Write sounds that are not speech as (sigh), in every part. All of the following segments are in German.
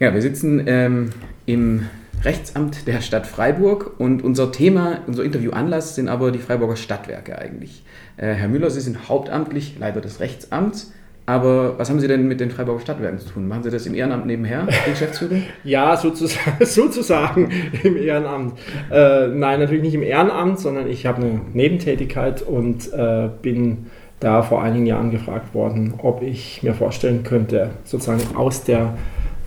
Ja, wir sitzen ähm, im Rechtsamt der Stadt Freiburg und unser Thema, unser Interviewanlass sind aber die Freiburger Stadtwerke eigentlich. Äh, Herr Müller, Sie sind hauptamtlich Leiter des Rechtsamts. Aber was haben Sie denn mit den Freiburger Stadtwerken zu tun? Machen Sie das im Ehrenamt nebenher, die Geschäftsführung? (laughs) ja, sozusagen, (laughs) sozusagen im Ehrenamt. Äh, nein, natürlich nicht im Ehrenamt, sondern ich habe eine Nebentätigkeit und äh, bin da vor einigen Jahren gefragt worden, ob ich mir vorstellen könnte, sozusagen aus der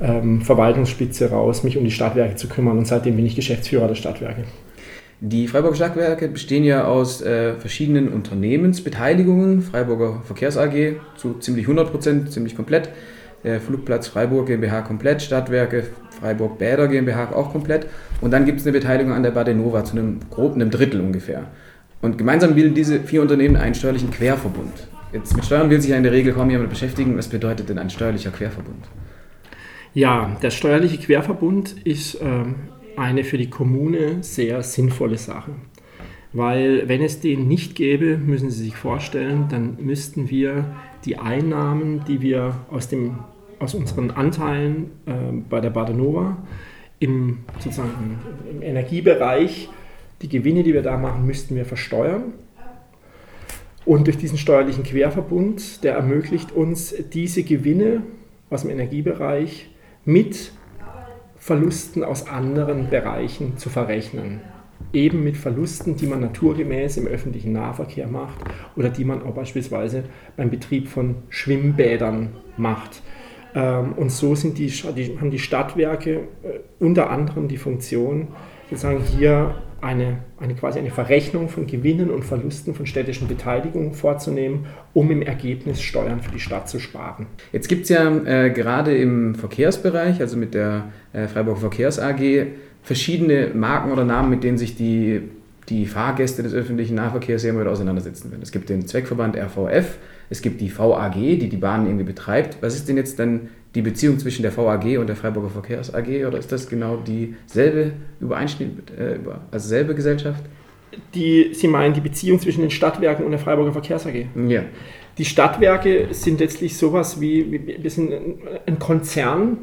ähm, Verwaltungsspitze raus, mich um die Stadtwerke zu kümmern. Und seitdem bin ich Geschäftsführer der Stadtwerke. Die Freiburger Stadtwerke bestehen ja aus äh, verschiedenen Unternehmensbeteiligungen. Freiburger Verkehrs AG zu ziemlich 100 Prozent, ziemlich komplett. Der Flugplatz Freiburg GmbH komplett, Stadtwerke Freiburg Bäder GmbH auch komplett. Und dann gibt es eine Beteiligung an der Badenova zu einem groben einem Drittel ungefähr. Und gemeinsam bilden diese vier Unternehmen einen steuerlichen Querverbund. Jetzt mit Steuern will sich ja in der Regel kaum jemand beschäftigen. Was bedeutet denn ein steuerlicher Querverbund? Ja, der steuerliche Querverbund ist ähm, eine für die Kommune sehr sinnvolle Sache. Weil wenn es den nicht gäbe, müssen Sie sich vorstellen, dann müssten wir die Einnahmen, die wir aus, dem, aus unseren Anteilen äh, bei der Badenova im, sozusagen im Energiebereich, die Gewinne, die wir da machen, müssten wir versteuern. Und durch diesen steuerlichen Querverbund, der ermöglicht uns, diese Gewinne aus dem Energiebereich mit Verlusten aus anderen Bereichen zu verrechnen. Eben mit Verlusten, die man naturgemäß im öffentlichen Nahverkehr macht oder die man auch beispielsweise beim Betrieb von Schwimmbädern macht. Ähm, und so sind die, haben die Stadtwerke äh, unter anderem die Funktion, sozusagen hier eine, eine quasi eine Verrechnung von Gewinnen und Verlusten von städtischen Beteiligungen vorzunehmen, um im Ergebnis Steuern für die Stadt zu sparen. Jetzt gibt es ja äh, gerade im Verkehrsbereich, also mit der äh, Freiburg Verkehrs AG, verschiedene Marken oder Namen, mit denen sich die, die Fahrgäste des öffentlichen Nahverkehrs sehr mal auseinandersetzen werden. Es gibt den Zweckverband RVF, es gibt die VAG, die die Bahnen irgendwie betreibt. Was ist denn jetzt dann die Beziehung zwischen der VAG und der Freiburger Verkehrs AG oder ist das genau dieselbe Übereinstimmung, äh, also selbe Gesellschaft? Die, Sie meinen die Beziehung zwischen den Stadtwerken und der Freiburger Verkehrs AG? Ja. Die Stadtwerke sind letztlich sowas wie, wir sind ein Konzern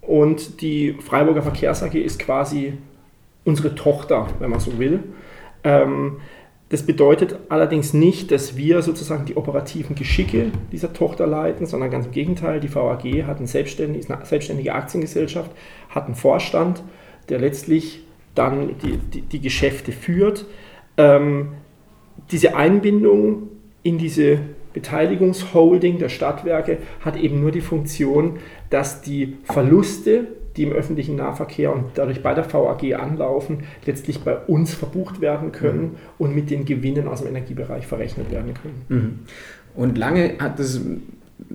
und die Freiburger Verkehrs AG ist quasi unsere Tochter, wenn man so will. Ähm, das bedeutet allerdings nicht, dass wir sozusagen die operativen Geschicke dieser Tochter leiten, sondern ganz im Gegenteil. Die VAG hat eine selbstständige, eine selbstständige Aktiengesellschaft, hat einen Vorstand, der letztlich dann die, die, die Geschäfte führt. Ähm, diese Einbindung in diese Beteiligungsholding der Stadtwerke hat eben nur die Funktion, dass die Verluste die im öffentlichen Nahverkehr und dadurch bei der VAG anlaufen, letztlich bei uns verbucht werden können mhm. und mit den Gewinnen aus dem Energiebereich verrechnet werden können. Mhm. Und lange hat es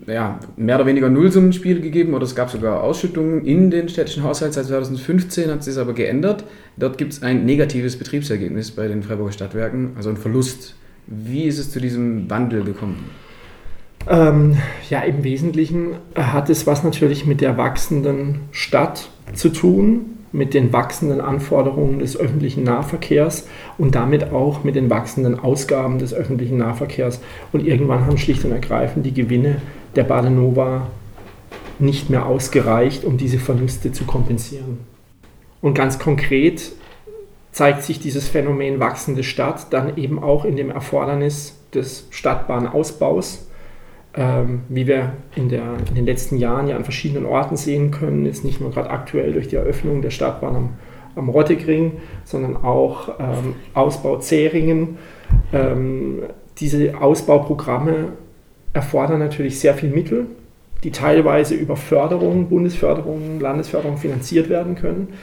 ja, mehr oder weniger Nullsummenspiel gegeben oder es gab sogar Ausschüttungen in den städtischen Haushalt. Seit 2015 hat sich das aber geändert. Dort gibt es ein negatives Betriebsergebnis bei den Freiburger Stadtwerken, also ein Verlust. Wie ist es zu diesem Wandel gekommen? Ähm, ja, im Wesentlichen hat es was natürlich mit der wachsenden Stadt zu tun, mit den wachsenden Anforderungen des öffentlichen Nahverkehrs und damit auch mit den wachsenden Ausgaben des öffentlichen Nahverkehrs. Und irgendwann haben schlicht und ergreifend die Gewinne der Badenova nicht mehr ausgereicht, um diese Verluste zu kompensieren. Und ganz konkret zeigt sich dieses Phänomen wachsende Stadt dann eben auch in dem Erfordernis des Stadtbahnausbaus ähm, wie wir in, der, in, den letzten Jahren ja an verschiedenen Orten sehen können, jetzt nicht nur gerade aktuell durch die Eröffnung der Stadtbahn am, am Rottegring, sondern auch ähm, Ausbau Zähringen. Ähm, diese Ausbauprogramme erfordern natürlich sehr viel Mittel, die teilweise über Förderung, Bundesförderung, Landesförderung finanziert werden können.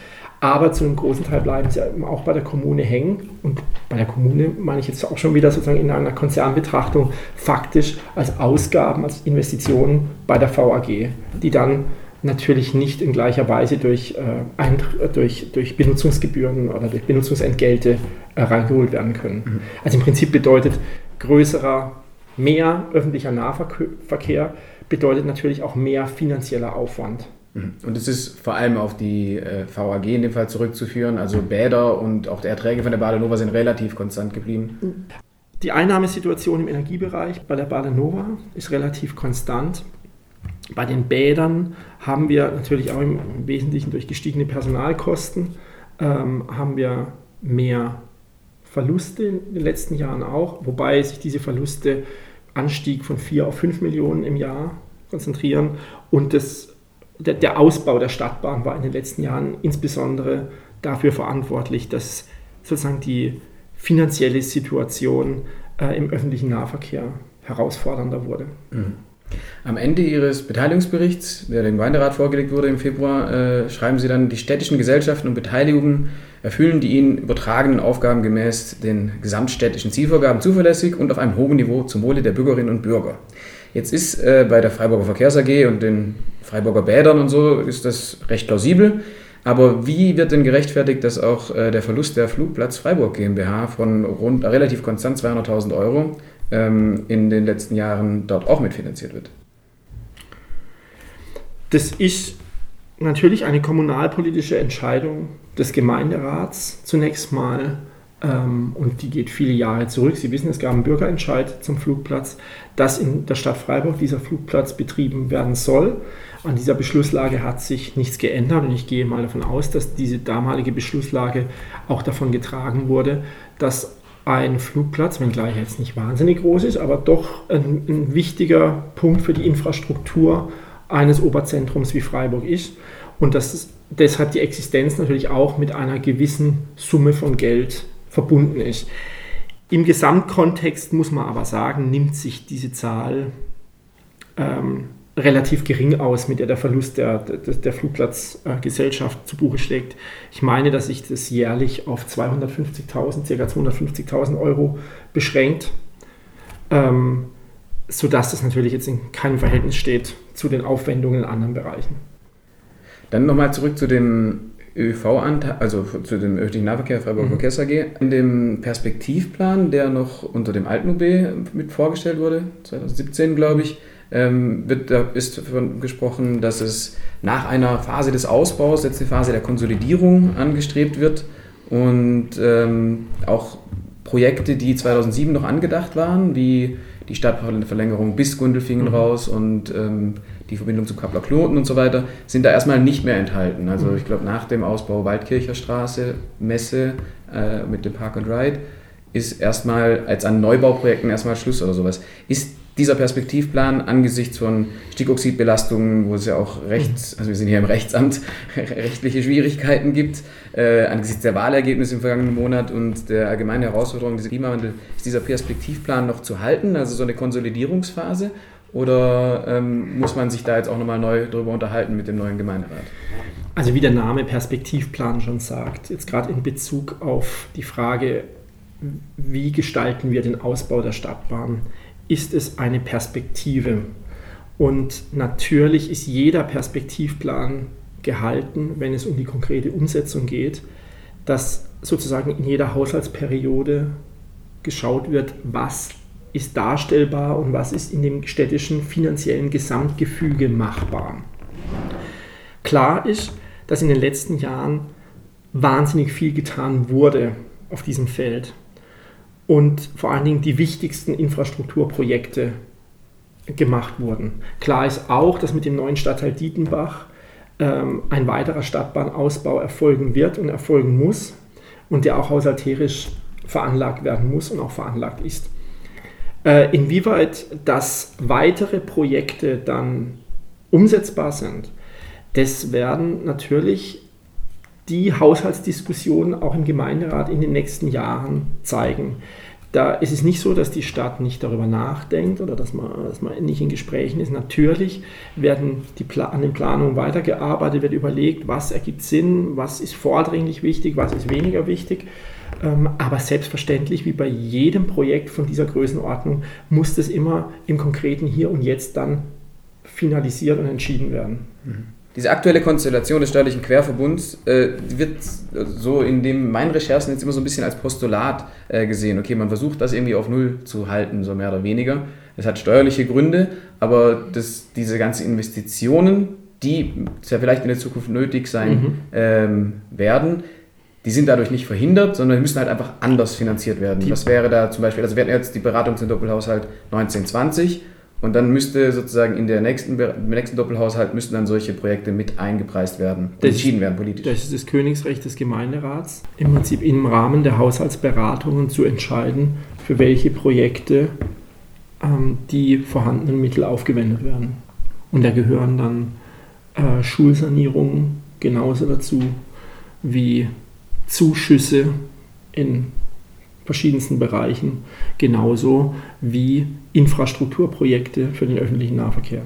Aber zu einem großen Teil bleiben sie auch bei der Kommune hängen. Und bei der Kommune meine ich jetzt auch schon wieder sozusagen in einer Konzernbetrachtung faktisch als Ausgaben, als Investitionen bei der VAG, die dann natürlich nicht in gleicher Weise durch, äh, durch, durch Benutzungsgebühren oder durch Benutzungsentgelte äh, reingeholt werden können. Mhm. Also im Prinzip bedeutet größerer, mehr öffentlicher Nahverkehr bedeutet natürlich auch mehr finanzieller Aufwand. Und es ist vor allem auf die äh, VAG in dem Fall zurückzuführen. Also Bäder und auch die Erträge von der Badenova sind relativ konstant geblieben. Die Einnahmesituation im Energiebereich bei der Badenova ist relativ konstant. Bei den Bädern haben wir natürlich auch im Wesentlichen durch gestiegene Personalkosten ähm, haben wir mehr Verluste in den letzten Jahren auch, wobei sich diese Verluste Anstieg von 4 auf 5 Millionen im Jahr konzentrieren und das, der, der Ausbau der Stadtbahn war in den letzten Jahren insbesondere dafür verantwortlich, dass sozusagen die finanzielle Situation äh, im öffentlichen Nahverkehr herausfordernder wurde. Mhm. Am Ende Ihres Beteiligungsberichts, der dem Gemeinderat vorgelegt wurde im Februar, äh, schreiben Sie dann, die städtischen Gesellschaften und Beteiligungen erfüllen die ihnen übertragenen Aufgaben gemäß den gesamtstädtischen Zielvorgaben zuverlässig und auf einem hohen Niveau zum Wohle der Bürgerinnen und Bürger. Jetzt ist äh, bei der Freiburger Verkehrs AG und den Freiburger Bädern und so ist das recht plausibel. Aber wie wird denn gerechtfertigt, dass auch äh, der Verlust der Flugplatz Freiburg GmbH von rund äh, relativ konstant 200.000 Euro ähm, in den letzten Jahren dort auch mitfinanziert wird? Das ist natürlich eine kommunalpolitische Entscheidung des Gemeinderats zunächst mal. Ähm, und die geht viele Jahre zurück. Sie wissen, es gab einen Bürgerentscheid zum Flugplatz, dass in der Stadt Freiburg dieser Flugplatz betrieben werden soll. An dieser Beschlusslage hat sich nichts geändert und ich gehe mal davon aus, dass diese damalige Beschlusslage auch davon getragen wurde, dass ein Flugplatz, wenngleich jetzt nicht wahnsinnig groß ist, aber doch ein, ein wichtiger Punkt für die Infrastruktur eines Oberzentrums wie Freiburg ist und dass deshalb die Existenz natürlich auch mit einer gewissen Summe von Geld verbunden ist. Im Gesamtkontext muss man aber sagen, nimmt sich diese Zahl ähm, relativ gering aus, mit der der Verlust der, der, der Flugplatzgesellschaft äh, zu Buche schlägt. Ich meine, dass sich das jährlich auf 250.000, ca. 250.000 Euro beschränkt, ähm, sodass das natürlich jetzt in keinem Verhältnis steht zu den Aufwendungen in anderen Bereichen. Dann nochmal zurück zu dem ÖV-Anteil, also zu dem öffentlichen Nahverkehr Freiburg mhm. Verkehrs AG. In dem Perspektivplan, der noch unter dem alten UB mit vorgestellt wurde, 2017 glaube ich, ähm, wird, da ist davon gesprochen, dass es nach einer Phase des Ausbaus jetzt eine Phase der Konsolidierung angestrebt wird und ähm, auch Projekte, die 2007 noch angedacht waren, wie die Stadtverlängerung bis Gundelfingen mhm. raus und ähm, die Verbindung zum Kappler Knoten und so weiter, sind da erstmal nicht mehr enthalten. Also mhm. ich glaube, nach dem Ausbau Waldkircher Straße, Messe äh, mit dem Park and Ride, ist erstmal als an Neubauprojekten erstmal Schluss oder sowas. Ist dieser Perspektivplan angesichts von Stickoxidbelastungen, wo es ja auch rechts, mhm. also wir sind hier im Rechtsamt, (laughs) rechtliche Schwierigkeiten gibt, äh, angesichts der Wahlergebnisse im vergangenen Monat und der allgemeinen Herausforderung des Klimawandels, ist dieser Perspektivplan noch zu halten, also so eine Konsolidierungsphase? Oder ähm, muss man sich da jetzt auch nochmal neu darüber unterhalten mit dem neuen Gemeinderat? Also wie der Name Perspektivplan schon sagt, jetzt gerade in Bezug auf die Frage, wie gestalten wir den Ausbau der Stadtbahn, ist es eine Perspektive. Und natürlich ist jeder Perspektivplan gehalten, wenn es um die konkrete Umsetzung geht, dass sozusagen in jeder Haushaltsperiode geschaut wird, was ist darstellbar und was ist in dem städtischen finanziellen Gesamtgefüge machbar. Klar ist, dass in den letzten Jahren wahnsinnig viel getan wurde auf diesem Feld und vor allen Dingen die wichtigsten Infrastrukturprojekte gemacht wurden. Klar ist auch, dass mit dem neuen Stadtteil Dietenbach ähm, ein weiterer Stadtbahnausbau erfolgen wird und erfolgen muss und der auch haushalterisch veranlagt werden muss und auch veranlagt ist. Äh, inwieweit das weitere Projekte dann umsetzbar sind, das werden natürlich die Haushaltsdiskussionen auch im Gemeinderat in den nächsten Jahren zeigen. Da ist es nicht so, dass die Stadt nicht darüber nachdenkt oder dass man, dass man nicht in Gesprächen ist. Natürlich werden die an den Planungen weitergearbeitet, wird überlegt, was ergibt Sinn, was ist vordringlich wichtig, was ist weniger wichtig. Ähm, aber selbstverständlich, wie bei jedem Projekt von dieser Größenordnung, muss das immer im konkreten Hier und Jetzt dann finalisiert und entschieden werden. Mhm. Diese aktuelle Konstellation des steuerlichen Querverbunds äh, wird so in dem meinen Recherchen jetzt immer so ein bisschen als Postulat äh, gesehen. Okay, man versucht das irgendwie auf Null zu halten, so mehr oder weniger. Das hat steuerliche Gründe, aber das, diese ganzen Investitionen, die ja vielleicht in der Zukunft nötig sein mhm. ähm, werden, die sind dadurch nicht verhindert, sondern müssen halt einfach anders finanziert werden. Die Was wäre da zum Beispiel, also wir hatten jetzt die Beratung zum Doppelhaushalt 1920 Und dann müsste sozusagen in der nächsten, im nächsten Doppelhaushalt müssten dann solche Projekte mit eingepreist werden, Das entschieden werden politisch. Das ist das Königsrecht des Gemeinderats, im Prinzip im Rahmen der Haushaltsberatungen zu entscheiden, für welche Projekte ähm, die vorhandenen Mittel aufgewendet werden. Und da gehören dann äh, Schulsanierungen genauso dazu wie Zuschüsse in verschiedensten Bereichen, genauso wie Infrastrukturprojekte für den öffentlichen Nahverkehr.